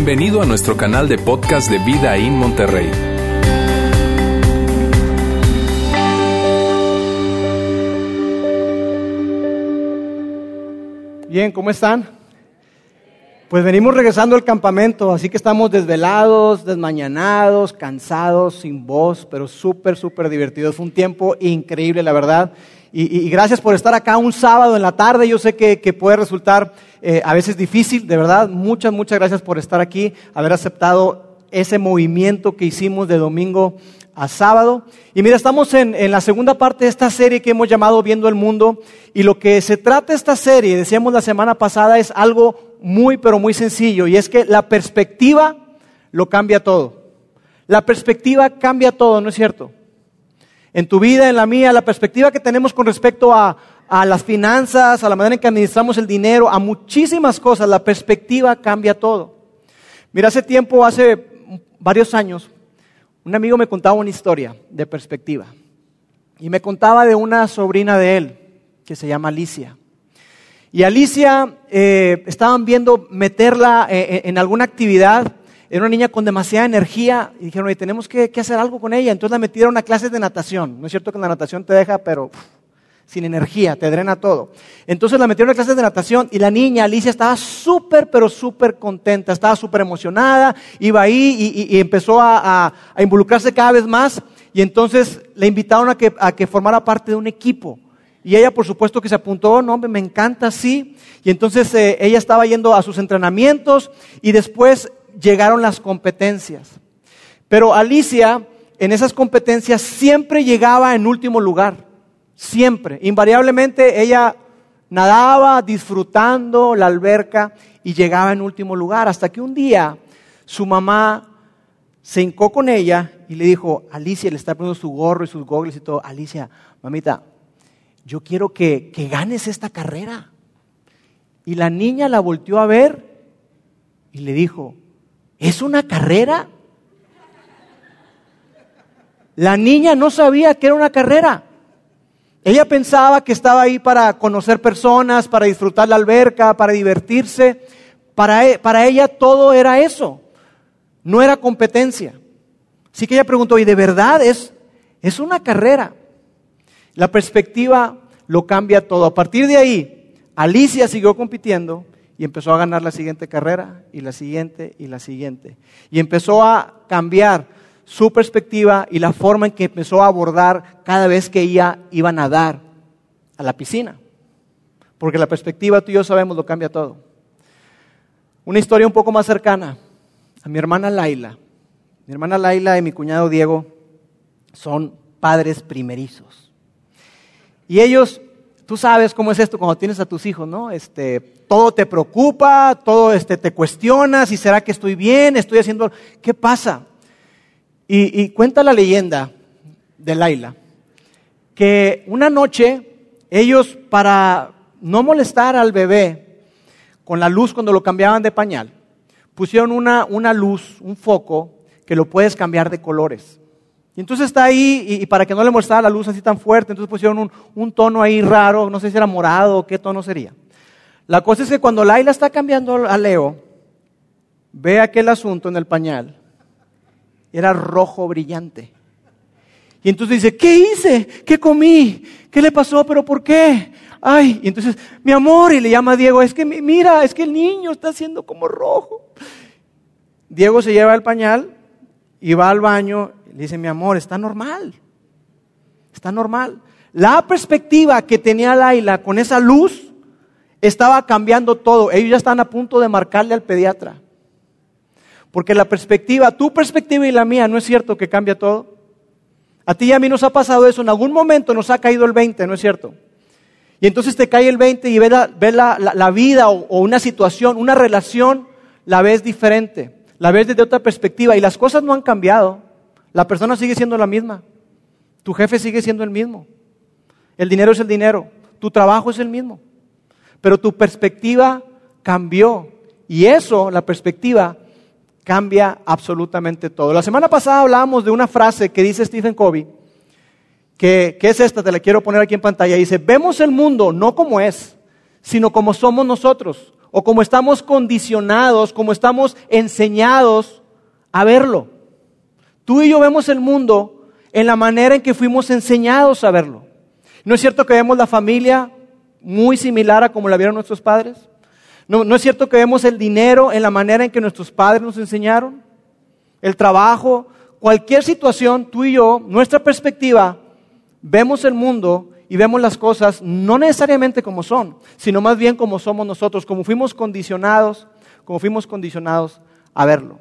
Bienvenido a nuestro canal de podcast de Vida en Monterrey. Bien, ¿cómo están? Pues venimos regresando al campamento, así que estamos desvelados, desmañanados, cansados, sin voz, pero súper, súper divertidos. Fue un tiempo increíble, la verdad. Y, gracias por estar acá un sábado en la tarde. Yo sé que, puede resultar eh, a veces difícil, de verdad. Muchas, muchas gracias por estar aquí, haber aceptado ese movimiento que hicimos de domingo a sábado. Y mira, estamos en, en, la segunda parte de esta serie que hemos llamado Viendo el Mundo. Y lo que se trata esta serie, decíamos la semana pasada, es algo muy, pero muy sencillo. Y es que la perspectiva lo cambia todo. La perspectiva cambia todo, ¿no es cierto? En tu vida, en la mía, la perspectiva que tenemos con respecto a, las finanzas, a la manera en que administramos el dinero, a muchísimas cosas, la perspectiva cambia todo. Mira, hace tiempo, hace varios años, un amigo me contaba una historia de perspectiva. Y me contaba de una sobrina de él, que se llama Alicia. Y Alicia eh, estaban viendo meterla eh, eh, en alguna actividad era una niña con demasiada energía y dijeron, oye, tenemos que, hacer algo con ella. Entonces la metieron a clases de natación. No es cierto que la natación te deja, pero sin energía, te drena todo. Entonces la metieron a clases de natación y la niña, Alicia, estaba súper, pero súper contenta, estaba súper emocionada, iba ahí y, empezó a, involucrarse cada vez más. Y entonces le invitaron a que, a que formara parte de un equipo. Y ella, por supuesto, que se apuntó, no, me encanta, sí. Y entonces eh, ella estaba yendo a sus entrenamientos y después llegaron las competencias. Pero Alicia en esas competencias siempre llegaba en último lugar, siempre. Invariablemente ella nadaba disfrutando la alberca y llegaba en último lugar, hasta que un día su mamá se hincó con ella y le dijo, Alicia, le está poniendo su gorro y sus gogles y todo, Alicia, mamita, yo quiero que, que ganes esta carrera. Y la niña la volteó a ver y le dijo, ¿Es una carrera? La niña no sabía que era una carrera. Ella pensaba que estaba ahí para conocer personas, para disfrutar la alberca, para divertirse. Para, e, para ella todo era eso. No era competencia. Así que ella preguntó, ¿y de verdad es, es una carrera? La perspectiva lo cambia todo. A partir de ahí, Alicia siguió compitiendo y empezó a ganar la siguiente carrera y la siguiente y la siguiente. Y empezó a cambiar su perspectiva y la forma en que empezó a abordar cada vez que ella iba a nadar a la piscina. Porque la perspectiva tú y yo sabemos lo cambia todo. Una historia un poco más cercana a mi hermana Laila. Mi hermana Laila y mi cuñado Diego son padres primerizos. Y ellos Tú sabes cómo es esto cuando tienes a tus hijos, ¿no? Este, todo te preocupa, todo este, te cuestionas, y será que estoy bien, estoy haciendo, ¿qué pasa? Y, cuenta la leyenda de Laila, que una noche ellos para no molestar al bebé con la luz cuando lo cambiaban de pañal, pusieron una, una luz, un foco, que lo puedes cambiar de colores. Y entonces está ahí, y, para que no le mostrara la luz así tan fuerte, entonces pusieron un, tono ahí raro, no sé si era morado o qué tono sería. La cosa es que cuando Laila está cambiando a Leo, ve aquel asunto en el pañal, era rojo brillante. Y entonces dice, ¿qué hice? ¿Qué comí? ¿Qué le pasó? ¿Pero por qué? Ay, y entonces, mi amor, y le llama a Diego, es que mira, es que el niño está haciendo como rojo. Diego se lleva el pañal y va al baño dice, mi amor, está normal. Está normal. La perspectiva que tenía Laila con esa luz estaba cambiando todo. Ellos ya están a punto de marcarle al pediatra. Porque la perspectiva, tu perspectiva y la mía, ¿no es cierto que cambia todo? A ti y a mí nos ha pasado eso. En algún momento nos ha caído el 20, ¿no es cierto? Y entonces te cae el 20 y ves la, vida o, o una situación, una relación, la ves diferente. La ves desde otra perspectiva y las cosas no han cambiado. La persona sigue siendo la misma. Tu jefe sigue siendo el mismo. El dinero es el dinero. Tu trabajo es el mismo. Pero tu perspectiva cambió. Y eso, la perspectiva, cambia absolutamente todo. La semana pasada hablábamos de una frase que dice Stephen Covey, que, es esta, te la quiero poner aquí en pantalla. Dice, vemos el mundo no como es, sino como somos nosotros, o como estamos condicionados, como estamos enseñados a verlo. Tú y yo vemos el mundo en la manera en que fuimos enseñados a verlo. ¿No es cierto que vemos la familia muy similar a como la vieron nuestros padres? ¿No, ¿No es cierto que vemos el dinero en la manera en que nuestros padres nos enseñaron? El trabajo, cualquier situación, tú y yo, nuestra perspectiva, vemos el mundo y vemos las cosas no necesariamente como son, sino más bien como somos nosotros, como fuimos condicionados, como fuimos condicionados a verlo.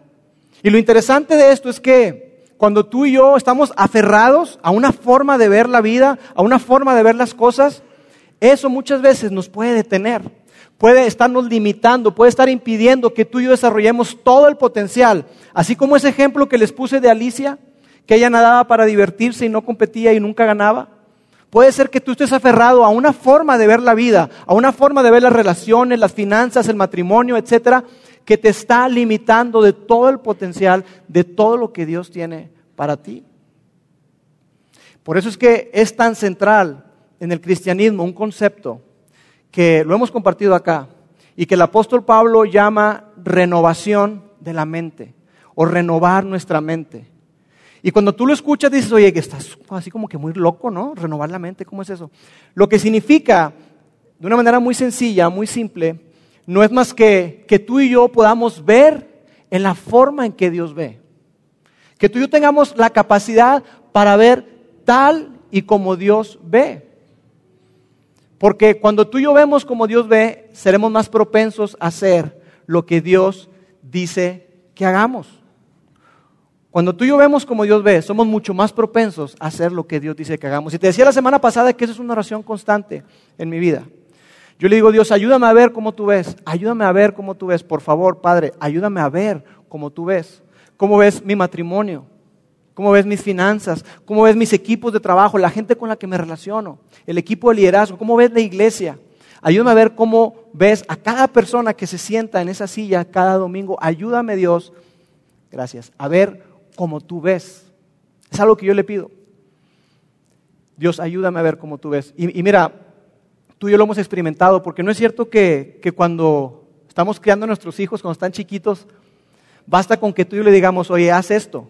Y lo interesante de esto es que cuando tú y yo estamos aferrados a una forma de ver la vida, a una forma de ver las cosas, eso muchas veces nos puede detener, puede estarnos limitando, puede estar impidiendo que tú y yo desarrollemos todo el potencial. Así como ese ejemplo que les puse de Alicia, que ella nadaba para divertirse y no competía y nunca ganaba. Puede ser que tú estés aferrado a una forma de ver la vida, a una forma de ver las relaciones, las finanzas, el matrimonio, etcétera, que te está limitando de todo el potencial, de todo lo que Dios tiene para ti. Por eso es que es tan central en el cristianismo un concepto que lo hemos compartido acá y que el apóstol Pablo llama renovación de la mente o renovar nuestra mente. Y cuando tú lo escuchas dices, oye, que estás así como que muy loco, ¿no? Renovar la mente, ¿cómo es eso? Lo que significa, de una manera muy sencilla, muy simple, no es más que que tú y yo podamos ver en la forma en que Dios ve. Que tú y yo tengamos la capacidad para ver tal y como Dios ve. Porque cuando tú y yo vemos como Dios ve, seremos más propensos a hacer lo que Dios dice que hagamos. Cuando tú y yo vemos como Dios ve, somos mucho más propensos a hacer lo que Dios dice que hagamos. Y te decía la semana pasada que eso es una oración constante en mi vida. Yo le digo, Dios, ayúdame a ver cómo tú ves, ayúdame a ver cómo tú ves, por favor, Padre, ayúdame a ver cómo tú ves. ¿Cómo ves mi matrimonio? ¿Cómo ves mis finanzas? ¿Cómo ves mis equipos de trabajo? La gente con la que me relaciono, el equipo de liderazgo, ¿cómo ves la iglesia? Ayúdame a ver cómo ves a cada persona que se sienta en esa silla cada domingo. Ayúdame, Dios, gracias, a ver como tú ves. Es algo que yo le pido. Dios, ayúdame a ver cómo tú ves. Y, mira, tú y yo lo hemos experimentado, porque no es cierto que, que cuando estamos criando a nuestros hijos, cuando están chiquitos, basta con que tú y yo le digamos, oye, haz esto.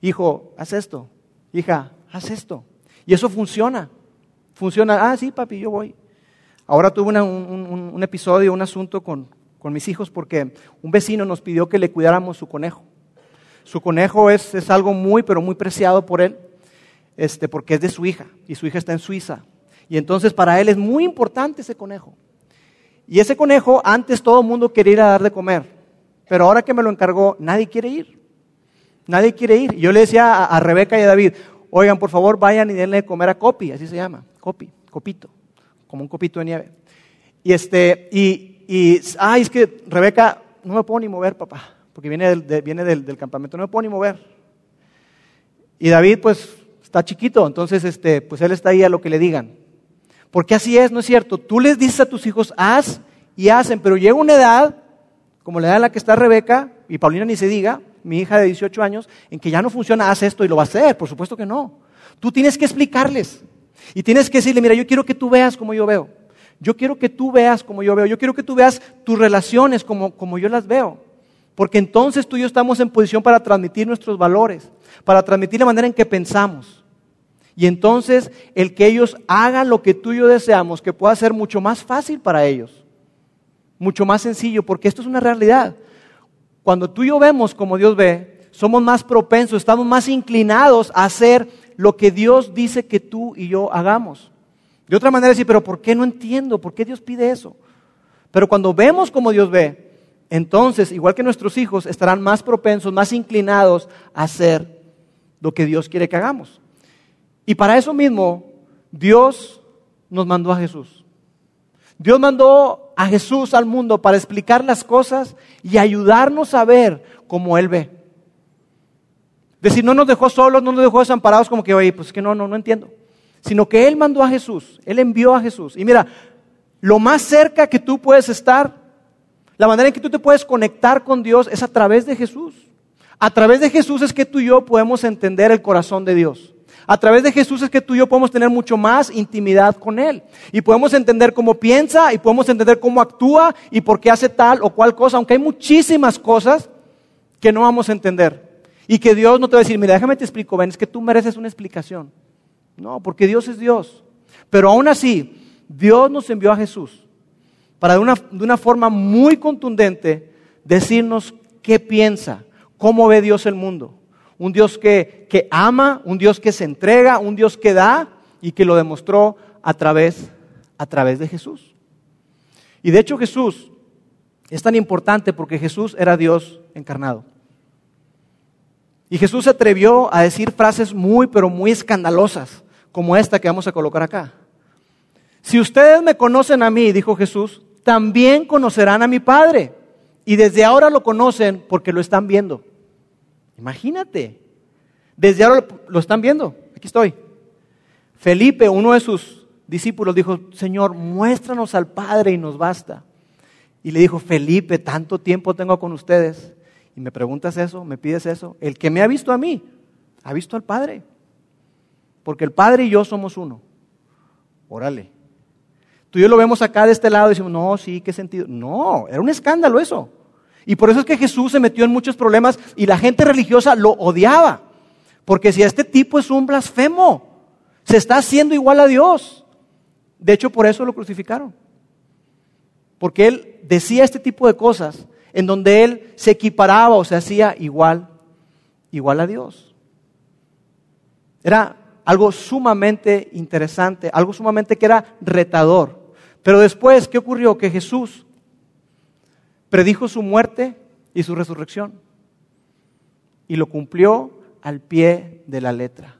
Hijo, haz esto. Hija, haz esto. Y eso funciona. Funciona. Ah, sí, papi, yo voy. Ahora tuve un, un, episodio, un asunto con, con mis hijos porque un vecino nos pidió que le cuidáramos su conejo. Su conejo es, es algo muy, pero muy preciado por él, este, porque es de su hija y su hija está en Suiza. Y entonces para él es muy importante ese conejo. Y ese conejo, antes todo el mundo quería ir a dar de comer, pero ahora que me lo encargó, nadie quiere ir. Nadie quiere ir. Y yo le decía a, Rebeca y a David, oigan, por favor, vayan y denle de comer a Copi, así se llama, Copi, copito, como un copito de nieve. Y este, y, y ay, es que Rebeca, no me puedo ni mover, papá porque viene, del, viene del, campamento, no me puedo ni mover. Y David, pues, está chiquito, entonces, este, pues él está ahí a lo que le digan. Porque así es, ¿no es cierto? Tú les dices a tus hijos, haz y hacen, pero llega una edad, como la edad en la que está Rebeca, y Paulina ni se diga, mi hija de 18 años, en que ya no funciona, haz esto y lo va a hacer, por supuesto que no. Tú tienes que explicarles. Y tienes que decirle, mira, yo quiero que tú veas como yo veo. Yo quiero que tú veas como yo veo. Yo quiero que tú veas tus relaciones como, como yo las veo. Porque entonces tú y yo estamos en posición para transmitir nuestros valores, para transmitir la manera en que pensamos. Y entonces el que ellos hagan lo que tú y yo deseamos, que pueda ser mucho más fácil para ellos, mucho más sencillo, porque esto es una realidad. Cuando tú y yo vemos como Dios ve, somos más propensos, estamos más inclinados a hacer lo que Dios dice que tú y yo hagamos. De otra manera decir, pero ¿por qué no entiendo? ¿Por qué Dios pide eso? Pero cuando vemos como Dios ve, entonces, igual que nuestros hijos, estarán más propensos, más inclinados a hacer lo que Dios quiere que hagamos. Y para eso mismo, Dios nos mandó a Jesús. Dios mandó a Jesús al mundo para explicar las cosas y ayudarnos a ver como Él ve. Decir, no nos dejó solos, no nos dejó desamparados como que, oye, pues que no, no, no entiendo. Sino que Él mandó a Jesús, Él envió a Jesús. Y mira, lo más cerca que tú puedes estar la manera en que tú te puedes conectar con Dios es a través de Jesús. A través de Jesús es que tú y yo podemos entender el corazón de Dios. A través de Jesús es que tú y yo podemos tener mucho más intimidad con Él. Y podemos entender cómo piensa y podemos entender cómo actúa y por qué hace tal o cual cosa, aunque hay muchísimas cosas que no vamos a entender. Y que Dios no te va a decir, mira, déjame te explico, ven, es que tú mereces una explicación. No, porque Dios es Dios. Pero aún así, Dios nos envió a Jesús para de una, de una forma muy contundente decirnos qué piensa, cómo ve Dios el mundo. Un Dios que, que ama, un Dios que se entrega, un Dios que da y que lo demostró a través, a través de Jesús. Y de hecho Jesús es tan importante porque Jesús era Dios encarnado. Y Jesús se atrevió a decir frases muy, pero muy escandalosas, como esta que vamos a colocar acá. Si ustedes me conocen a mí, dijo Jesús, también conocerán a mi Padre. Y desde ahora lo conocen porque lo están viendo. Imagínate. Desde ahora lo, están viendo. Aquí estoy. Felipe, uno de sus discípulos, dijo, Señor, muéstranos al Padre y nos basta. Y le dijo, Felipe, tanto tiempo tengo con ustedes. Y me preguntas eso, me pides eso. El que me ha visto a mí, ha visto al Padre. Porque el Padre y yo somos uno. Órale. Tú y yo lo vemos acá de este lado y decimos, no, sí, ¿qué sentido? No, era un escándalo eso. Y por eso es que Jesús se metió en muchos problemas y la gente religiosa lo odiaba. Porque si este tipo es un blasfemo, se está haciendo igual a Dios. De hecho, por eso lo crucificaron. Porque él decía este tipo de cosas en donde él se equiparaba o se hacía igual, igual a Dios. Era algo sumamente interesante, algo sumamente que era retador. Pero después, ¿qué ocurrió? Que Jesús predijo su muerte y su resurrección. Y lo cumplió al pie de la letra.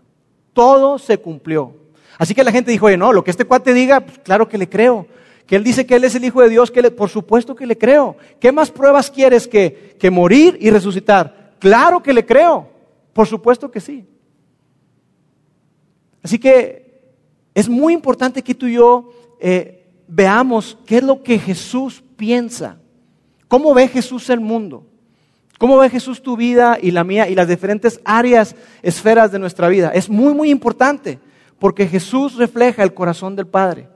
Todo se cumplió. Así que la gente dijo, oye, no, lo que este cuate diga, pues claro que le creo. Que él dice que él es el Hijo de Dios, que por supuesto que le creo. ¿Qué más pruebas quieres que, que morir y resucitar? Claro que le creo. Por supuesto que sí. Así que es muy importante que tú y yo eh, veamos qué es lo que Jesús piensa. ¿Cómo ve Jesús el mundo? ¿Cómo ve Jesús tu vida y la mía y las diferentes áreas, esferas de nuestra vida? Es muy, muy importante porque Jesús refleja el corazón del Padre.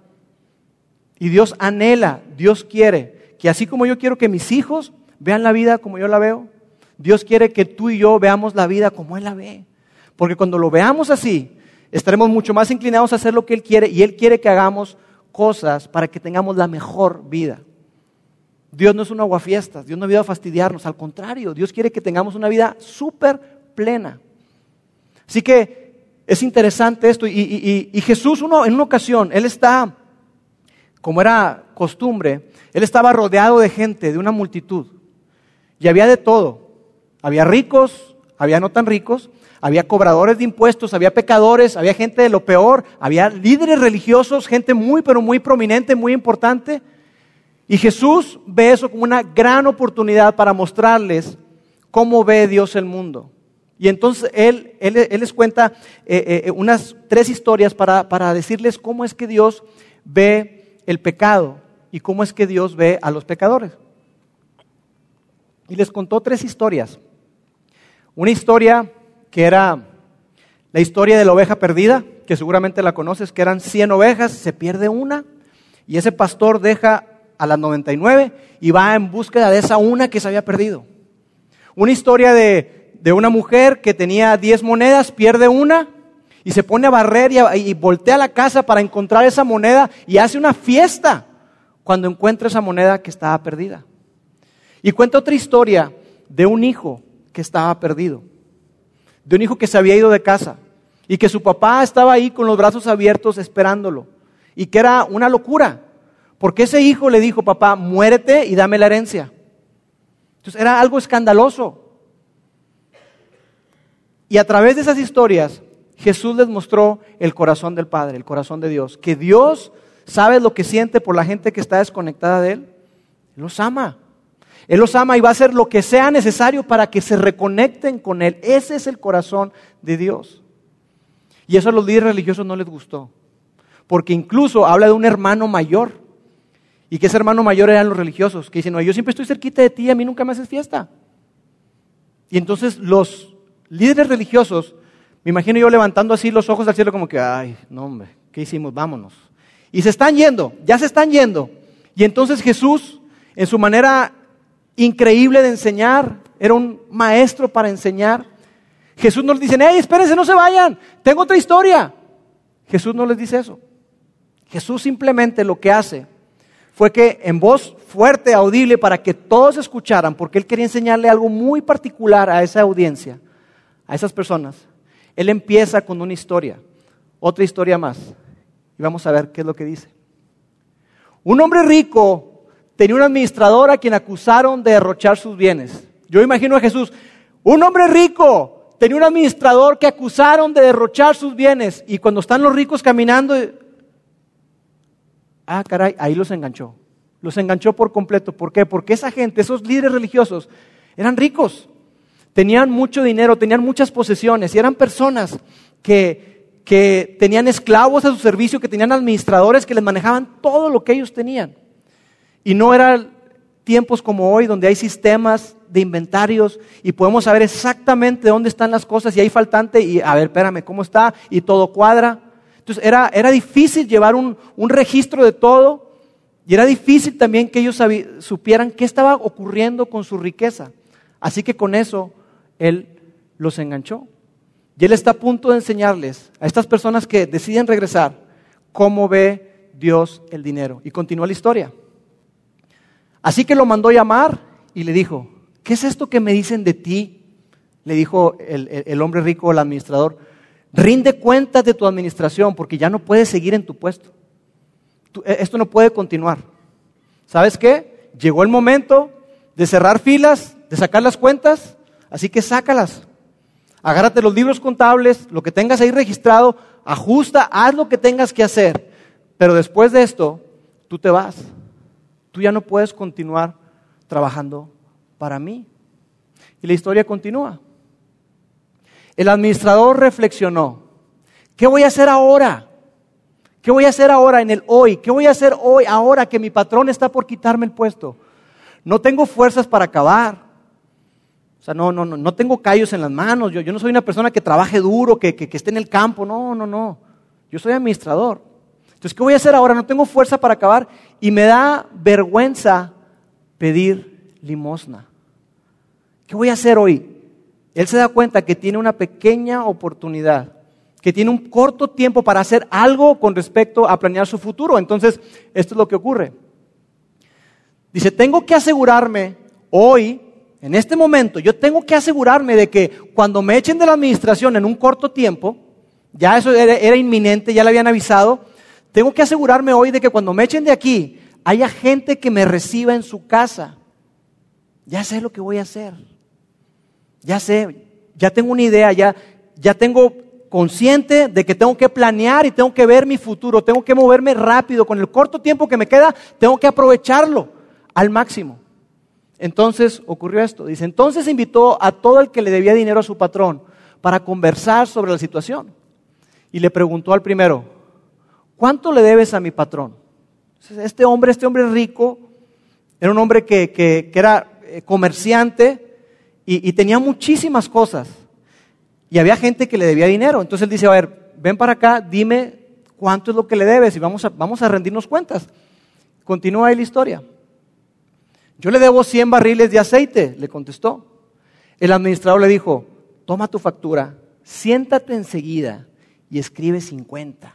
Y Dios anhela, Dios quiere que así como yo quiero que mis hijos vean la vida como yo la veo, Dios quiere que tú y yo veamos la vida como Él la ve. Porque cuando lo veamos así, estaremos mucho más inclinados a hacer lo que Él quiere y Él quiere que hagamos cosas para que tengamos la mejor vida. Dios no es un aguafiestas, Dios no ha a fastidiarnos, al contrario, Dios quiere que tengamos una vida súper plena. Así que es interesante esto. Y, Jesús, uno, en una ocasión, Él está, como era costumbre, Él estaba rodeado de gente, de una multitud. Y había de todo. Había ricos, había no tan ricos, había cobradores de impuestos, había pecadores, había gente de lo peor, había líderes religiosos, gente muy, pero muy prominente, muy importante. Y Jesús ve eso como una gran oportunidad para mostrarles cómo ve Dios el mundo. Y entonces Él, les cuenta eh, eh, unas tres historias para, para decirles cómo es que Dios ve el pecado y cómo es que Dios ve a los pecadores. Y les contó tres historias. Una historia que era la historia de la oveja perdida, que seguramente la conoces, que eran 100 ovejas, se pierde una y ese pastor deja a las 99 y va en búsqueda de esa una que se había perdido. Una historia de, de una mujer que tenía 10 monedas, pierde una y se pone a barrer y, y voltea a la casa para encontrar esa moneda y hace una fiesta cuando encuentra esa moneda que estaba perdida. Y cuenta otra historia de un hijo que estaba perdido de un hijo que se había ido de casa y que su papá estaba ahí con los brazos abiertos esperándolo y que era una locura, porque ese hijo le dijo, papá, muérete y dame la herencia. Entonces era algo escandaloso. Y a través de esas historias, Jesús les mostró el corazón del Padre, el corazón de Dios, que Dios sabe lo que siente por la gente que está desconectada de Él. Él los ama. Él los ama y va a hacer lo que sea necesario para que se reconecten con Él. Ese es el corazón de Dios. Y eso a los líderes religiosos no les gustó. Porque incluso habla de un hermano mayor. Y que ese hermano mayor eran los religiosos, que dicen, no, yo siempre estoy cerquita de ti, a mí nunca me haces fiesta. Y entonces los líderes religiosos Me imagino yo levantando así los ojos al cielo como que, ay, no hombre, ¿qué hicimos? Vámonos. Y se están yendo, ya se están yendo. Y entonces Jesús, en su manera increíble de enseñar, era un maestro para enseñar. Jesús no les dice, hey, espérense, no se vayan, tengo otra historia. Jesús no les dice eso. Jesús simplemente lo que hace fue que en voz fuerte, audible, para que todos escucharan, porque él quería enseñarle algo muy particular a esa audiencia, a esas personas, él empieza con una historia, otra historia más, y vamos a ver qué es lo que dice. Un hombre rico tenía un administrador a quien acusaron de derrochar sus bienes. Yo imagino a Jesús, un hombre rico tenía un administrador que acusaron de derrochar sus bienes, y cuando están los ricos caminando, ah, caray, ahí los enganchó. Los enganchó por completo. ¿Por qué? Porque esa gente, esos líderes religiosos, eran ricos, tenían mucho dinero, tenían muchas posesiones y eran personas que, que tenían esclavos a su servicio, que tenían administradores que les manejaban todo lo que ellos tenían. Y no eran tiempos como hoy donde hay sistemas de inventarios y podemos saber exactamente dónde están las cosas y hay faltante y a ver, espérame, ¿cómo está? Y todo cuadra. Entonces era, era difícil llevar un, un, registro de todo y era difícil también que ellos supieran qué estaba ocurriendo con su riqueza. Así que con eso Él los enganchó. Y Él está a punto de enseñarles a estas personas que deciden regresar cómo ve Dios el dinero. Y continúa la historia. Así que lo mandó llamar y le dijo, ¿qué es esto que me dicen de ti? Le dijo el, el, el hombre rico, el administrador Rinde cuentas de tu administración porque ya no puedes seguir en tu puesto. E, esto no puede continuar. ¿Sabes qué? Llegó el momento de cerrar filas, de sacar las cuentas, así que sácalas. Agárrate los libros contables, lo que tengas ahí registrado, ajusta, haz lo que tengas que hacer. Pero después de esto, tú te vas. Tú ya no puedes continuar trabajando para mí. Y la historia continúa. El administrador reflexionó, ¿qué voy a hacer ahora? ¿Qué voy a hacer ahora en el hoy? ¿Qué voy a hacer hoy, ahora que mi patrón está por quitarme el puesto? No tengo fuerzas para acabar. O sea, no, no, no, no tengo callos en las manos. Yo, yo no soy una persona que trabaje duro, que, que, que esté en el campo. No, no, no. Yo soy administrador. Entonces, ¿qué voy a hacer ahora? No tengo fuerza para acabar y me da vergüenza pedir limosna. ¿Qué voy a hacer hoy? Él se da cuenta que tiene una pequeña oportunidad, que tiene un corto tiempo para hacer algo con respecto a planear su futuro. Entonces, esto es lo que ocurre. Dice, tengo que asegurarme hoy, en este momento, yo tengo que asegurarme de que cuando me echen de la administración en un corto tiempo, ya eso era, inminente, ya le habían avisado, tengo que asegurarme hoy de que cuando me echen de aquí, haya gente que me reciba en su casa. Ya sé lo que voy a hacer ya sé, ya tengo una idea, ya, ya tengo consciente de que tengo que planear y tengo que ver mi futuro, tengo que moverme rápido, con el corto tiempo que me queda, tengo que aprovecharlo al máximo. Entonces ocurrió esto. Dice, entonces invitó a todo el que le debía dinero a su patrón para conversar sobre la situación. Y le preguntó al primero, ¿cuánto le debes a mi patrón? Este hombre, este hombre rico, era un hombre que, que era eh, comerciante, y, tenía muchísimas cosas. Y había gente que le debía dinero. Entonces él dice, a ver, ven para acá, dime cuánto es lo que le debes y vamos a, vamos a rendirnos cuentas. Continúa ahí la historia. Yo le debo 100 barriles de aceite, le contestó. El administrador le dijo, toma tu factura, siéntate enseguida y escribe 50.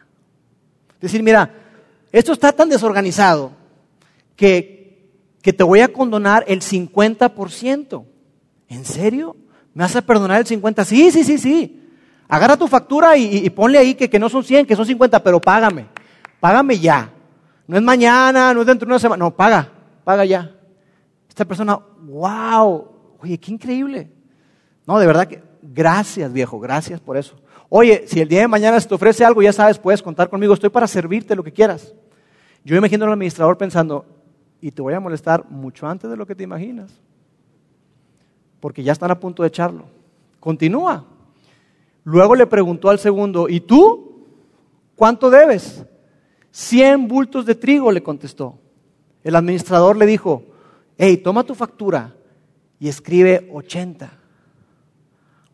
Es decir, mira, esto está tan desorganizado que, que te voy a condonar el 50%. ¿En serio? ¿Me vas a perdonar el 50? Sí, sí, sí, sí. Agarra tu factura y, ponle ahí que, no son 100, que son 50, pero págame. Págame ya. No es mañana, no es dentro de una semana. No, paga, paga ya. Esta persona, wow, oye, qué increíble. No, de verdad que, gracias viejo, gracias por eso. Oye, si el día de mañana se te ofrece algo, ya sabes, puedes contar conmigo, estoy para servirte lo que quieras. Yo imagino al administrador pensando, y te voy a molestar mucho antes de lo que te imaginas porque ya están a punto de echarlo. Continúa. Luego le preguntó al segundo, ¿y tú? ¿Cuánto debes? Cien bultos de trigo, le contestó. El administrador le dijo, hey, toma tu factura y escribe 80.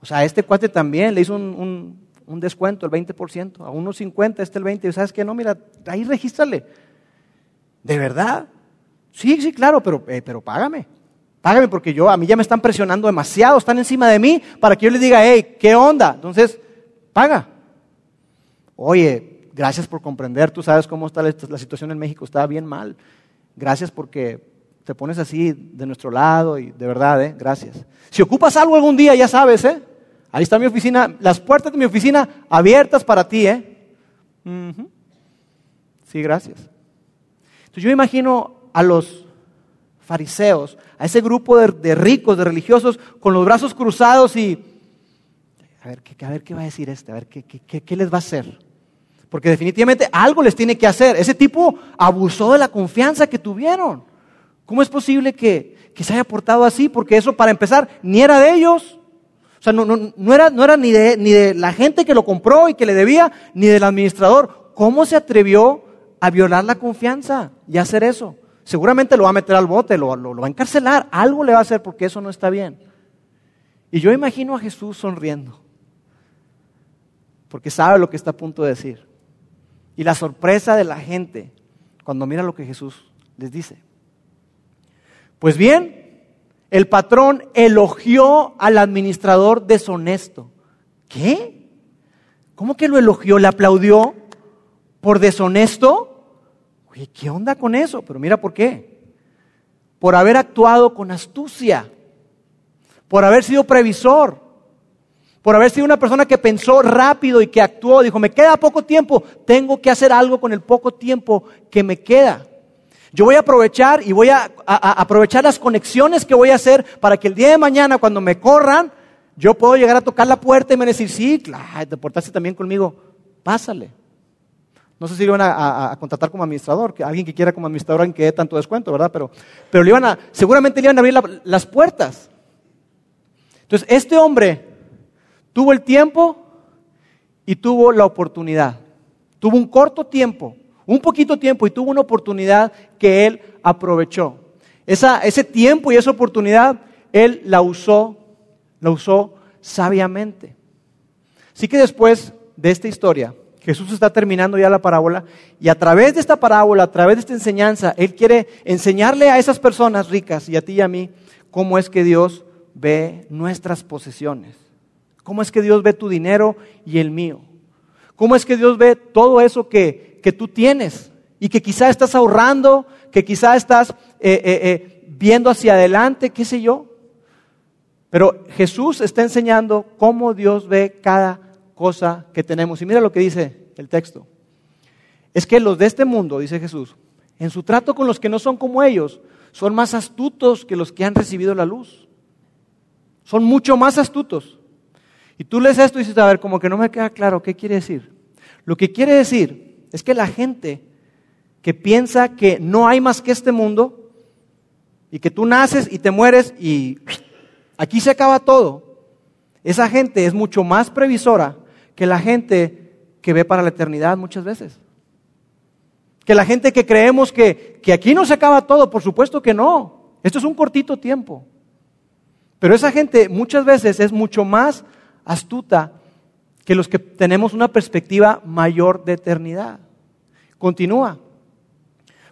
O sea, este cuate también le hizo un, un descuento, el 20%, a unos 50, este el 20%, ¿sabes qué? No, mira, ahí regístrale. ¿De verdad? Sí, sí, claro, pero, eh, pero págame. Págame porque yo, a mí ya me están presionando demasiado, están encima de mí para que yo les diga, hey, ¿qué onda? Entonces, paga. Oye, gracias por comprender, tú sabes cómo está la, situación en México, está bien mal. Gracias porque te pones así de nuestro lado y de verdad, ¿eh? gracias. Si ocupas algo algún día, ya sabes, ¿eh? Ahí está mi oficina, las puertas de mi oficina abiertas para ti, ¿eh? Sí, gracias. Entonces yo imagino a los fariseos, a ese grupo de, ricos, de religiosos, con los brazos cruzados y, a ver, ¿qué, a ver, ¿qué va a decir este? A ver, ¿qué, les va a hacer? Porque definitivamente algo les tiene que hacer. Ese tipo abusó de la confianza que tuvieron. ¿Cómo es posible que, que se haya portado así? Porque eso, para empezar, ni era de ellos. O sea, no, no, no era, no era ni, de, ni de la gente que lo compró y que le debía, ni del administrador. ¿Cómo se atrevió a violar la confianza y hacer eso? Seguramente lo va a meter al bote, lo, lo, va a encarcelar, algo le va a hacer porque eso no está bien. Y yo imagino a Jesús sonriendo, porque sabe lo que está a punto de decir. Y la sorpresa de la gente cuando mira lo que Jesús les dice. Pues bien, el patrón elogió al administrador deshonesto. ¿Qué? ¿Cómo que lo elogió? ¿Le aplaudió por deshonesto? Oye, ¿qué onda con eso? Pero mira por qué. Por haber actuado con astucia, por haber sido previsor, por haber sido una persona que pensó rápido y que actuó, dijo, me queda poco tiempo, tengo que hacer algo con el poco tiempo que me queda. Yo voy a aprovechar y voy a, aprovechar las conexiones que voy a hacer para que el día de mañana, cuando me corran, yo puedo llegar a tocar la puerta y me decir, sí, claro, te portaste también conmigo, pásale. No sé si le iban a, contratar como administrador, que alguien que quiera como administrador, alguien que dé tanto descuento, ¿verdad? Pero, pero le iban a, seguramente le iban a abrir las puertas. Entonces, este hombre Tuvo el tiempo y tuvo la oportunidad. Tuvo un corto tiempo, un poquito tiempo y tuvo una oportunidad que él aprovechó. ese tiempo y esa oportunidad él la usó, la usó sabiamente. Así que después de esta historia, Jesús está terminando ya la parábola y a través de esta parábola, a través de esta enseñanza, Él quiere enseñarle a esas personas ricas y a ti y a mí cómo es que Dios ve nuestras posesiones. ¿Cómo es que Dios ve tu dinero y el mío? ¿Cómo es que Dios ve todo eso que, que tú tienes y que quizá estás ahorrando, que quizá estás eh, eh, eh, viendo hacia adelante, qué sé yo? Pero Jesús está enseñando cómo Dios ve cada cosa que tenemos. Y mira lo que dice el texto. Es que los de este mundo, dice Jesús, en su trato con los que no son como ellos, son más astutos que los que han recibido la luz. Son mucho más astutos. Y tú lees esto y dices, a ver, como que no me queda claro, ¿qué quiere decir? Lo que quiere decir es que la gente que piensa que no hay más que este mundo y que tú naces y te mueres y aquí se acaba todo, esa gente es mucho más previsora que la gente que ve para la eternidad muchas veces. Que la gente que creemos que, que aquí no se acaba todo, por supuesto que no. Esto es un cortito tiempo. Pero esa gente muchas veces es mucho más astuta que los que tenemos una perspectiva mayor de eternidad. Continúa.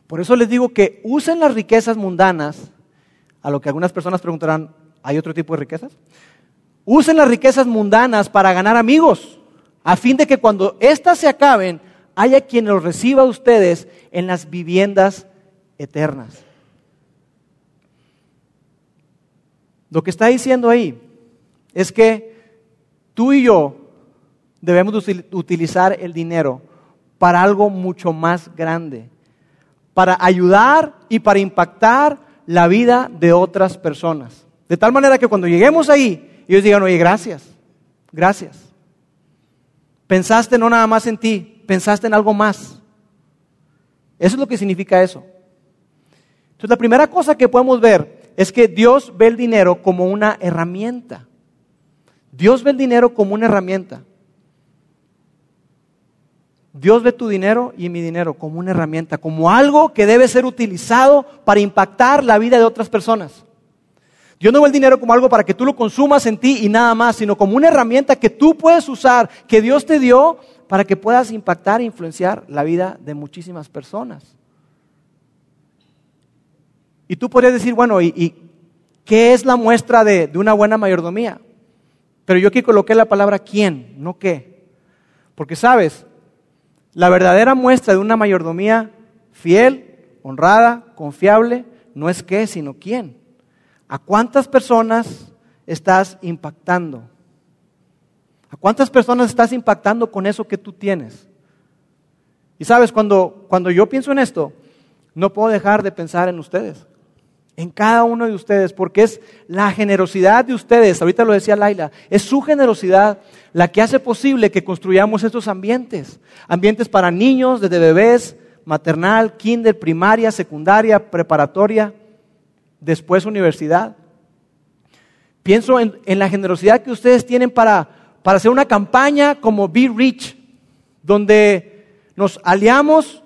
Por eso les digo que usen las riquezas mundanas, a lo que algunas personas preguntarán, ¿hay otro tipo de riquezas? Usen las riquezas mundanas para ganar amigos, a fin de que cuando éstas se acaben, haya quien los reciba a ustedes en las viviendas eternas. Lo que está diciendo ahí es que Tú y yo debemos utilizar el dinero para algo mucho más grande, para ayudar y para impactar la vida de otras personas. De tal manera que cuando lleguemos ahí, ellos digan, oye, gracias, gracias. Pensaste no nada más en ti, pensaste en algo más. Eso es lo que significa eso. Entonces la primera cosa que podemos ver es que Dios ve el dinero como una herramienta. Dios ve el dinero como una herramienta. Dios ve tu dinero y mi dinero como una herramienta, como algo que debe ser utilizado para impactar la vida de otras personas. Dios no ve el dinero como algo para que tú lo consumas en ti y nada más, sino como una herramienta que tú puedes usar, que Dios te dio para que puedas impactar e influenciar la vida de muchísimas personas. Y tú podrías decir, bueno, ¿y, qué es la muestra de, de una buena mayordomía? Pero yo aquí coloqué la palabra quién, no qué. Porque sabes, la verdadera muestra de una mayordomía fiel, honrada, confiable, no es qué, sino quién. ¿A cuántas personas estás impactando? ¿A cuántas personas estás impactando con eso que tú tienes? Y sabes, cuando, cuando yo pienso en esto, no puedo dejar de pensar en ustedes en cada uno de ustedes, porque es la generosidad de ustedes, ahorita lo decía Laila, es su generosidad la que hace posible que construyamos estos ambientes, ambientes para niños, desde bebés, maternal, kinder, primaria, secundaria, preparatoria, después universidad. Pienso en, la generosidad que ustedes tienen para, para hacer una campaña como Be Rich, donde nos aliamos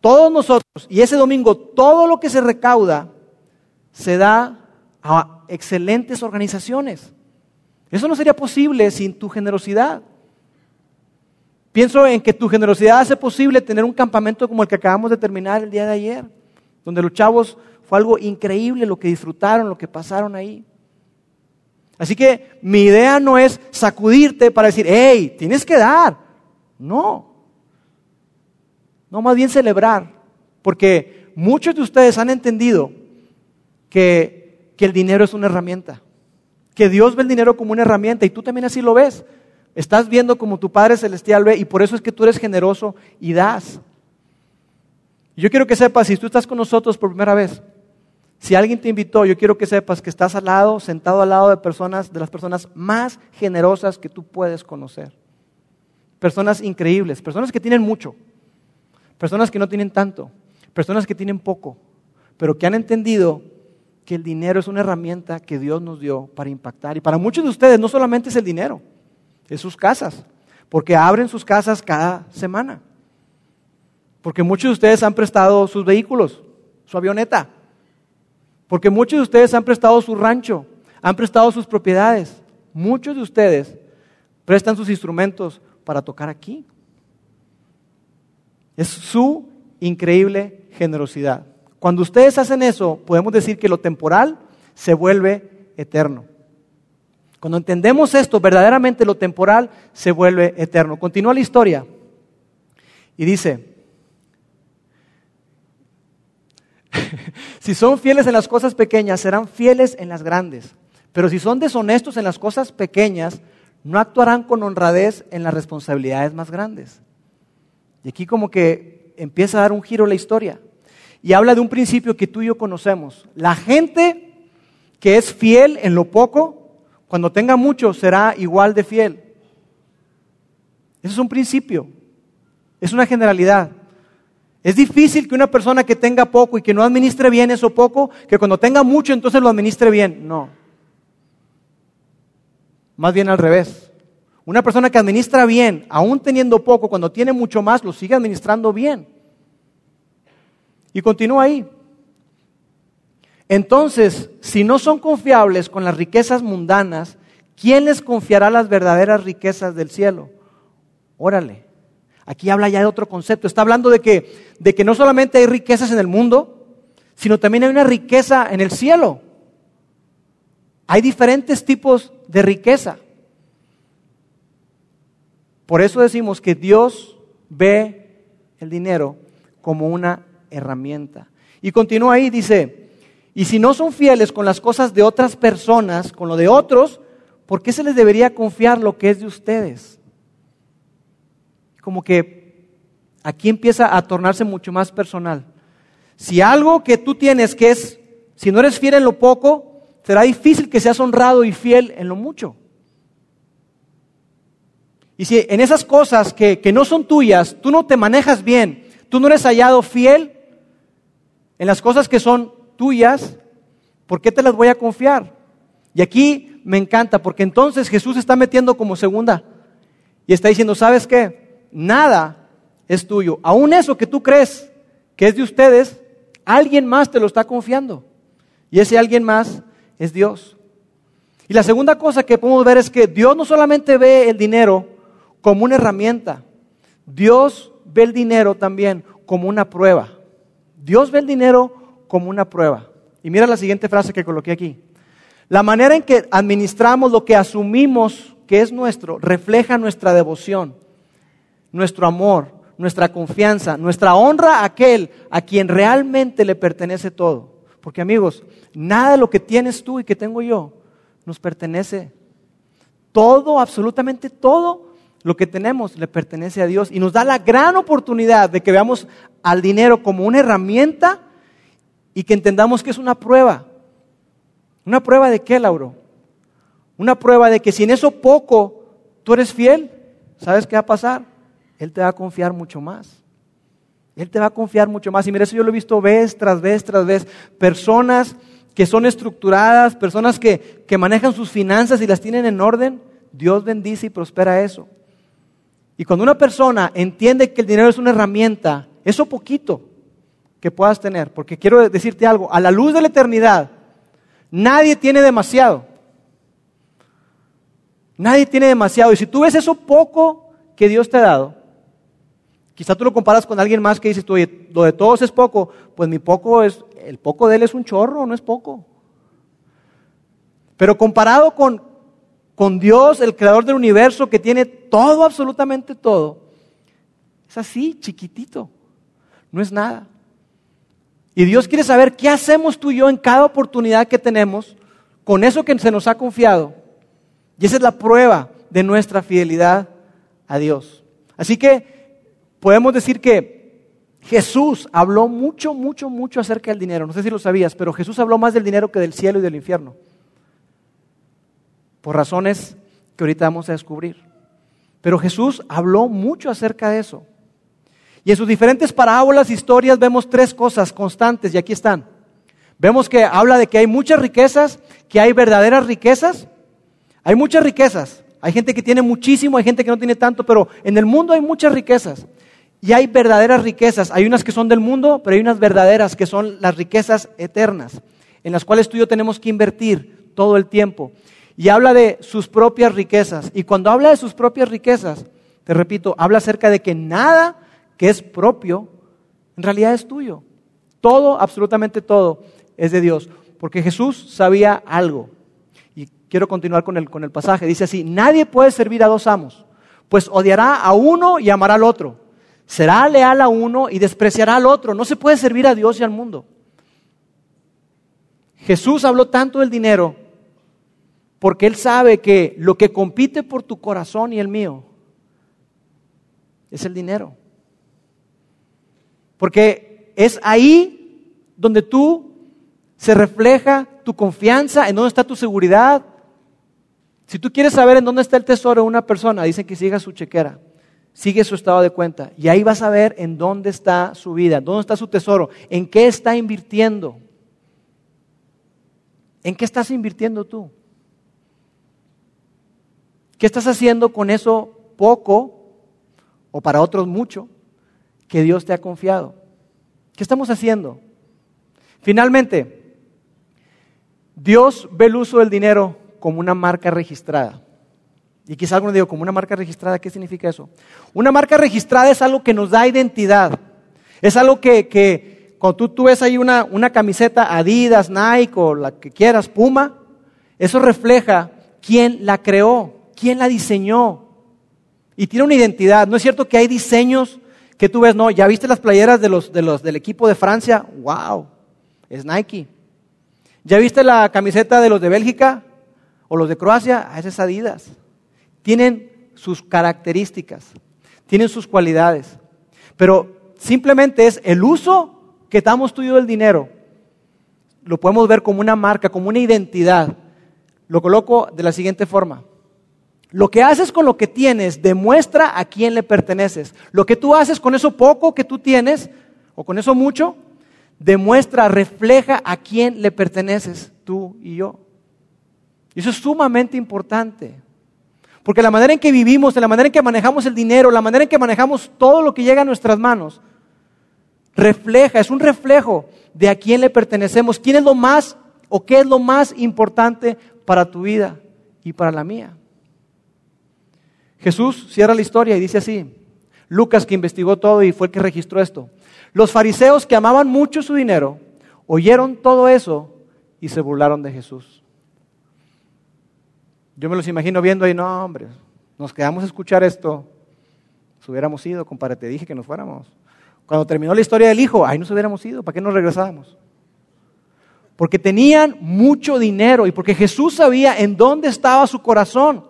todos nosotros y ese domingo todo lo que se recauda se da a excelentes organizaciones. Eso no sería posible sin tu generosidad. Pienso en que tu generosidad hace posible tener un campamento como el que acabamos de terminar el día de ayer, donde los chavos fue algo increíble lo que disfrutaron, lo que pasaron ahí. Así que mi idea no es sacudirte para decir, hey, tienes que dar. No. No, más bien celebrar. Porque muchos de ustedes han entendido que, el dinero es una herramienta, que Dios ve el dinero como una herramienta y tú también así lo ves. Estás viendo como tu Padre Celestial ve y por eso es que tú eres generoso y das. Yo quiero que sepas, si tú estás con nosotros por primera vez, si alguien te invitó, yo quiero que sepas que estás al lado, sentado al lado de personas, de las personas más generosas que tú puedes conocer. Personas increíbles, personas que tienen mucho, personas que no tienen tanto, personas que tienen poco, pero que han entendido que el dinero es una herramienta que Dios nos dio para impactar. Y para muchos de ustedes no solamente es el dinero, es sus casas, porque abren sus casas cada semana. Porque muchos de ustedes han prestado sus vehículos, su avioneta. Porque muchos de ustedes han prestado su rancho, han prestado sus propiedades. Muchos de ustedes prestan sus instrumentos para tocar aquí. Es su increíble generosidad. Cuando ustedes hacen eso, podemos decir que lo temporal se vuelve eterno. Cuando entendemos esto, verdaderamente lo temporal se vuelve eterno. Continúa la historia y dice, si son fieles en las cosas pequeñas, serán fieles en las grandes. Pero si son deshonestos en las cosas pequeñas, no actuarán con honradez en las responsabilidades más grandes. Y aquí como que empieza a dar un giro la historia y habla de un principio que tú y yo conocemos. La gente que es fiel en lo poco, cuando tenga mucho será igual de fiel. Eso es un principio, es una generalidad. Es difícil que una persona que tenga poco y que no administre bien eso poco, que cuando tenga mucho entonces lo administre bien. No. Más bien al revés. Una persona que administra bien, aún teniendo poco, cuando tiene mucho más, lo sigue administrando bien. Y continúa ahí. Entonces, si no son confiables con las riquezas mundanas, ¿quién les confiará las verdaderas riquezas del cielo? Órale. Aquí habla ya de otro concepto. Está hablando de que, de que no solamente hay riquezas en el mundo, sino también hay una riqueza en el cielo. Hay diferentes tipos de riqueza. Por eso decimos que Dios ve el dinero como una herramienta. Y continúa ahí, dice, y si no son fieles con las cosas de otras personas, con lo de otros, ¿por qué se les debería confiar lo que es de ustedes? Como que aquí empieza a tornarse mucho más personal. Si algo que tú tienes que es, si no eres fiel en lo poco, será difícil que seas honrado y fiel en lo mucho. Y si en esas cosas que, que no son tuyas, tú no te manejas bien, tú no eres hallado fiel, en las cosas que son tuyas, ¿por qué te las voy a confiar? Y aquí me encanta, porque entonces Jesús está metiendo como segunda y está diciendo, ¿sabes qué? Nada es tuyo. Aún eso que tú crees que es de ustedes, alguien más te lo está confiando. Y ese alguien más es Dios. Y la segunda cosa que podemos ver es que Dios no solamente ve el dinero como una herramienta, Dios ve el dinero también como una prueba. Dios ve el dinero como una prueba. Y mira la siguiente frase que coloqué aquí. La manera en que administramos lo que asumimos que es nuestro refleja nuestra devoción, nuestro amor, nuestra confianza, nuestra honra a aquel a quien realmente le pertenece todo. Porque amigos, nada de lo que tienes tú y que tengo yo nos pertenece. Todo, absolutamente todo lo que tenemos le pertenece a Dios y nos da la gran oportunidad de que veamos al dinero como una herramienta y que entendamos que es una prueba. ¿Una prueba de qué, Lauro? Una prueba de que si en eso poco tú eres fiel, ¿sabes qué va a pasar? Él te va a confiar mucho más. Él te va a confiar mucho más. Y mira, eso yo lo he visto vez tras vez tras vez. Personas que son estructuradas, personas que, que manejan sus finanzas y las tienen en orden, Dios bendice y prospera eso. Y cuando una persona entiende que el dinero es una herramienta, eso poquito que puedas tener, porque quiero decirte algo, a la luz de la eternidad, nadie tiene demasiado. Nadie tiene demasiado. Y si tú ves eso poco que Dios te ha dado, quizá tú lo comparas con alguien más que dices, tú, lo de todos es poco, pues mi poco es, el poco de él es un chorro, no es poco. Pero comparado con, con Dios, el creador del universo, que tiene todo, absolutamente todo, es así, chiquitito, no es nada. Y Dios quiere saber qué hacemos tú y yo en cada oportunidad que tenemos con eso que se nos ha confiado. Y esa es la prueba de nuestra fidelidad a Dios. Así que podemos decir que Jesús habló mucho, mucho, mucho acerca del dinero. No sé si lo sabías, pero Jesús habló más del dinero que del cielo y del infierno por razones que ahorita vamos a descubrir. Pero Jesús habló mucho acerca de eso. Y en sus diferentes parábolas, historias, vemos tres cosas constantes y aquí están. Vemos que habla de que hay muchas riquezas, que hay verdaderas riquezas. Hay muchas riquezas. Hay gente que tiene muchísimo, hay gente que no tiene tanto, pero en el mundo hay muchas riquezas. Y hay verdaderas riquezas. Hay unas que son del mundo, pero hay unas verdaderas que son las riquezas eternas, en las cuales tú y yo tenemos que invertir todo el tiempo y habla de sus propias riquezas. Y cuando habla de sus propias riquezas, te repito, habla acerca de que nada que es propio en realidad es tuyo. Todo, absolutamente todo, es de Dios. Porque Jesús sabía algo. Y quiero continuar con el, con el pasaje. Dice así, nadie puede servir a dos amos, pues odiará a uno y amará al otro. Será leal a uno y despreciará al otro. No se puede servir a Dios y al mundo. Jesús habló tanto del dinero porque Él sabe que lo que compite por tu corazón y el mío es el dinero. Porque es ahí donde tú se refleja tu confianza, en dónde está tu seguridad. Si tú quieres saber en dónde está el tesoro de una persona, dicen que siga su chequera, sigue su estado de cuenta. Y ahí vas a ver en dónde está su vida, dónde está su tesoro, en qué está invirtiendo. ¿En qué estás invirtiendo tú? ¿Qué estás haciendo con eso poco, o para otros mucho, que Dios te ha confiado? ¿Qué estamos haciendo? Finalmente, Dios ve el uso del dinero como una marca registrada. Y quizás alguno diga, como una marca registrada, ¿qué significa eso? Una marca registrada es algo que nos da identidad. Es algo que, que cuando tú, tú ves ahí una, una camiseta Adidas, Nike o la que quieras, Puma, eso refleja quién la creó. ¿Quién la diseñó? Y tiene una identidad. ¿No es cierto que hay diseños que tú ves? No, ¿ya viste las playeras de los, de los, del equipo de Francia? ¡Wow! Es Nike. ¿Ya viste la camiseta de los de Bélgica? ¿O los de Croacia? Ah, es Adidas. Tienen sus características, tienen sus cualidades. Pero simplemente es el uso que damos tú y yo del dinero. Lo podemos ver como una marca, como una identidad. Lo coloco de la siguiente forma. Lo que haces con lo que tienes demuestra a quién le perteneces. Lo que tú haces con eso poco que tú tienes, o con eso mucho, demuestra, refleja a quién le perteneces tú y yo. Y eso es sumamente importante. Porque la manera en que vivimos, la manera en que manejamos el dinero, la manera en que manejamos todo lo que llega a nuestras manos, refleja, es un reflejo de a quién le pertenecemos, quién es lo más ¿O qué es lo más importante para tu vida y para la mía? Jesús cierra la historia y dice así, Lucas que investigó todo y fue el que registró esto. Los fariseos que amaban mucho su dinero oyeron todo eso y se burlaron de Jesús. Yo me los imagino viendo ahí, no, hombre, nos quedamos a escuchar esto. Nos hubiéramos ido, compadre, te dije que nos fuéramos. Cuando terminó la historia del hijo, ahí nos hubiéramos ido, ¿para qué nos regresábamos? Porque tenían mucho dinero y porque Jesús sabía en dónde estaba su corazón.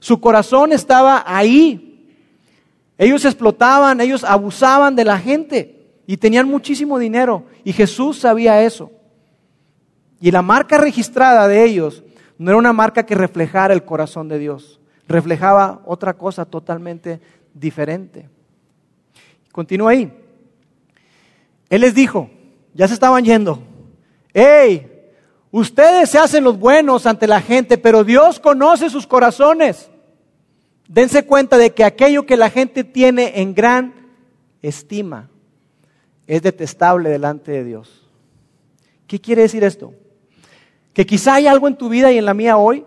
Su corazón estaba ahí. Ellos explotaban, ellos abusaban de la gente y tenían muchísimo dinero. Y Jesús sabía eso. Y la marca registrada de ellos no era una marca que reflejara el corazón de Dios, reflejaba otra cosa totalmente diferente. Continúa ahí. Él les dijo, ya se estaban yendo, hey, ustedes se hacen los buenos ante la gente, pero Dios conoce sus corazones. Dense cuenta de que aquello que la gente tiene en gran estima es detestable delante de Dios. ¿Qué quiere decir esto? Que quizá hay algo en tu vida y en la mía hoy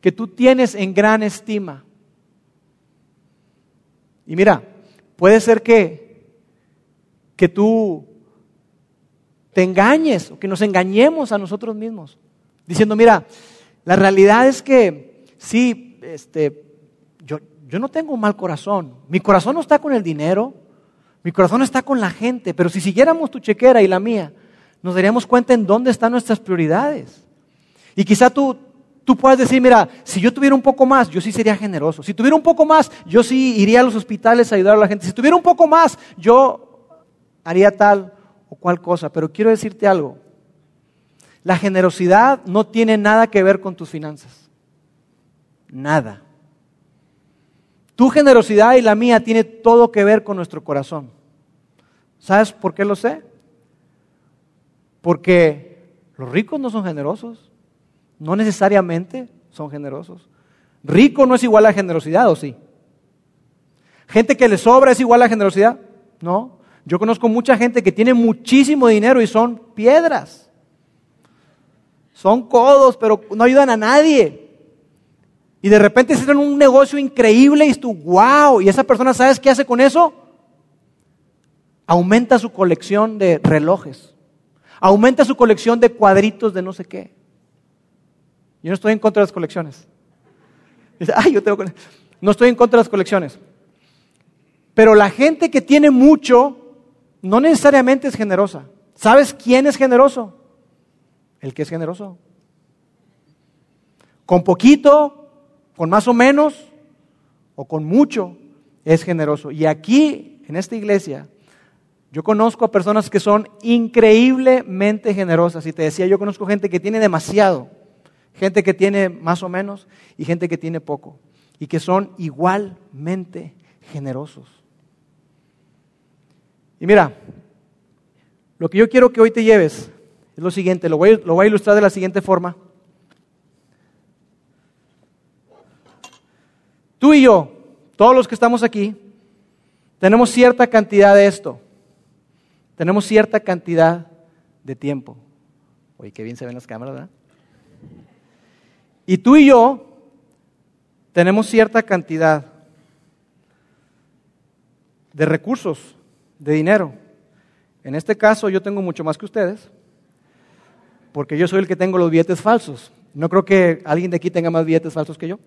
que tú tienes en gran estima. Y mira, puede ser que, que tú te engañes o que nos engañemos a nosotros mismos, diciendo, mira, la realidad es que sí, este, yo, yo no tengo un mal corazón, mi corazón no está con el dinero, mi corazón está con la gente, pero si siguiéramos tu chequera y la mía, nos daríamos cuenta en dónde están nuestras prioridades. Y quizá tú, tú puedas decir, mira, si yo tuviera un poco más, yo sí sería generoso. Si tuviera un poco más, yo sí iría a los hospitales a ayudar a la gente. Si tuviera un poco más, yo haría tal o cual cosa. Pero quiero decirte algo. La generosidad no tiene nada que ver con tus finanzas. Nada. Tu generosidad y la mía tiene todo que ver con nuestro corazón. ¿Sabes por qué lo sé? Porque los ricos no son generosos, no necesariamente son generosos. Rico no es igual a generosidad, ¿o sí? Gente que le sobra es igual a generosidad, no. Yo conozco mucha gente que tiene muchísimo dinero y son piedras. Son codos, pero no ayudan a nadie. Y de repente hicieron un negocio increíble y tú, wow, y esa persona, ¿sabes qué hace con eso? Aumenta su colección de relojes aumenta su colección de cuadritos de no sé qué. Yo no estoy en contra de las colecciones. Ay, yo tengo No estoy en contra de las colecciones. Pero la gente que tiene mucho no necesariamente es generosa. ¿Sabes quién es generoso? El que es generoso. Con poquito, con más o menos, o con mucho, es generoso. Y aquí, en esta iglesia, yo conozco a personas que son increíblemente generosas. Y te decía, yo conozco gente que tiene demasiado, gente que tiene más o menos y gente que tiene poco. Y que son igualmente generosos. Y mira, lo que yo quiero que hoy te lleves es lo siguiente, lo voy, lo voy a ilustrar de la siguiente forma. Tú y yo, todos los que estamos aquí, tenemos cierta cantidad de esto. Tenemos cierta cantidad de tiempo. Oye, qué bien se ven las cámaras, ¿verdad? Y tú y yo tenemos cierta cantidad de recursos, de dinero. En este caso yo tengo mucho más que ustedes, porque yo soy el que tengo los billetes falsos. No creo que alguien de aquí tenga más billetes falsos que yo.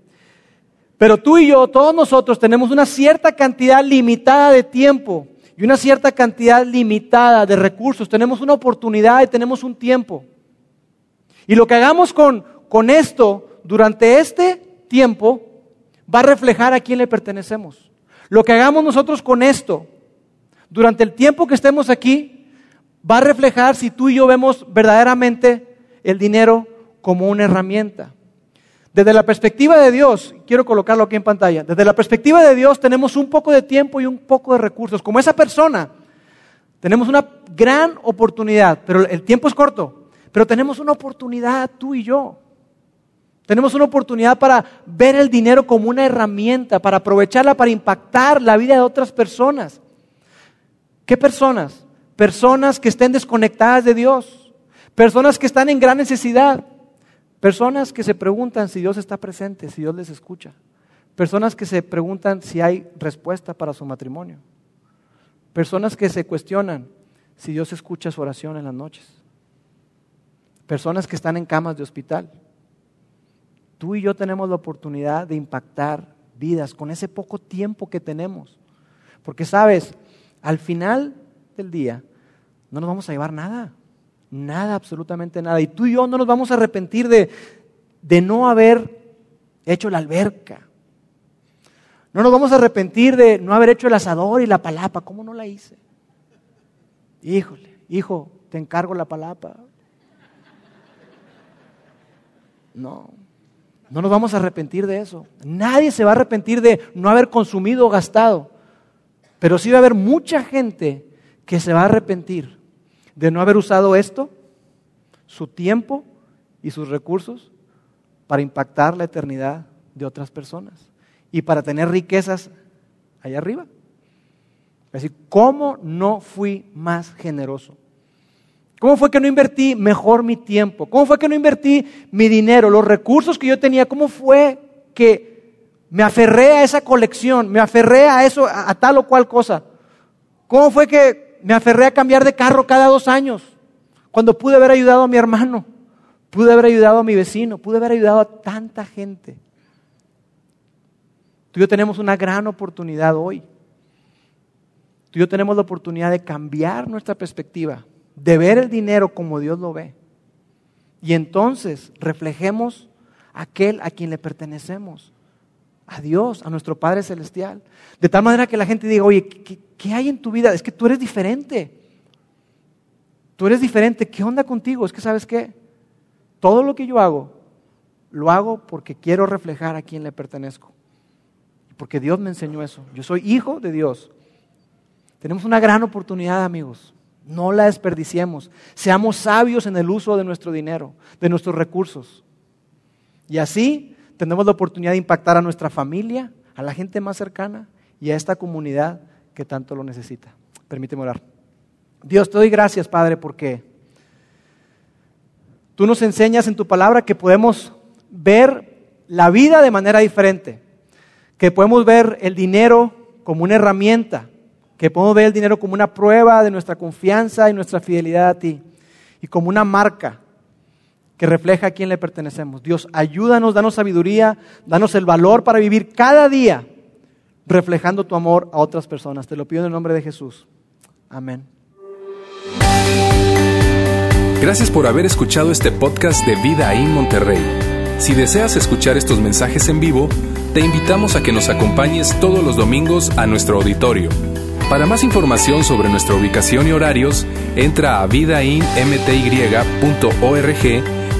Pero tú y yo, todos nosotros tenemos una cierta cantidad limitada de tiempo y una cierta cantidad limitada de recursos. Tenemos una oportunidad y tenemos un tiempo. Y lo que hagamos con, con esto durante este tiempo va a reflejar a quién le pertenecemos. Lo que hagamos nosotros con esto durante el tiempo que estemos aquí va a reflejar si tú y yo vemos verdaderamente el dinero como una herramienta. Desde la perspectiva de Dios, quiero colocarlo aquí en pantalla, desde la perspectiva de Dios tenemos un poco de tiempo y un poco de recursos. Como esa persona, tenemos una gran oportunidad, pero el tiempo es corto, pero tenemos una oportunidad tú y yo. Tenemos una oportunidad para ver el dinero como una herramienta, para aprovecharla para impactar la vida de otras personas. ¿Qué personas? Personas que estén desconectadas de Dios Personas que están en gran necesidad. Personas que se preguntan si Dios está presente, si Dios les escucha. Personas que se preguntan si hay respuesta para su matrimonio. Personas que se cuestionan si Dios escucha su oración en las noches. Personas que están en camas de hospital. Tú y yo tenemos la oportunidad de impactar vidas con ese poco tiempo que tenemos. Porque sabes, al final del día no nos vamos a llevar nada. Nada, absolutamente nada. Y tú y yo no nos vamos a arrepentir de, de no haber hecho la alberca. No nos vamos a arrepentir de no haber hecho el asador y la palapa. ¿Cómo no la hice? Híjole, hijo, te encargo la palapa. No, no nos vamos a arrepentir de eso. Nadie se va a arrepentir de no haber consumido o gastado. Pero sí va a haber mucha gente que se va a arrepentir de no haber usado esto, su tiempo y sus recursos para impactar la eternidad de otras personas y para tener riquezas allá arriba. Es decir, ¿cómo no fui más generoso? ¿Cómo fue que no invertí mejor mi tiempo? ¿Cómo fue que no invertí mi dinero, los recursos que yo tenía? ¿Cómo fue que me aferré a esa colección, me aferré a eso, a, tal o cual cosa? ¿Cómo fue que me aferré a cambiar de carro cada dos años? Cuando pude haber ayudado a mi hermano, pude haber ayudado a mi vecino, pude haber ayudado a tanta gente. Tú y yo tenemos una gran oportunidad hoy. Tú y yo tenemos la oportunidad de cambiar nuestra perspectiva, de ver el dinero como Dios lo ve. Y entonces reflejemos aquel a quien le pertenecemos, a Dios, a nuestro Padre Celestial. De tal manera que la gente diga, oye, ¿qué, hay en tu vida? Es que tú eres diferente. Tú eres diferente. ¿Qué onda contigo? Es que sabes qué? Todo lo que yo hago, lo hago porque quiero reflejar a quien le pertenezco. Porque Dios me enseñó eso. Yo soy hijo de Dios. Tenemos una gran oportunidad, amigos. No la desperdiciemos. Seamos sabios en el uso de nuestro dinero, de nuestros recursos. Y así tenemos la oportunidad de impactar a nuestra familia, a la gente más cercana y a esta comunidad que tanto lo necesita. Permíteme orar. Dios, te doy gracias, Padre, porque tú nos enseñas en tu palabra que podemos ver la vida de manera diferente que podemos ver el dinero como una herramienta, que podemos ver el dinero como una prueba de nuestra confianza y nuestra fidelidad a ti, y como una marca que refleja a quién le pertenecemos. Dios, ayúdanos, danos sabiduría, danos el valor para vivir cada día reflejando tu amor a otras personas. Te lo pido en el nombre de Jesús. Amén. Gracias por haber escuchado este podcast de Vida en Monterrey. Si deseas escuchar estos mensajes en vivo, te invitamos a que nos acompañes todos los domingos a nuestro auditorio. Para más información sobre nuestra ubicación y horarios, entra a vidainmty.org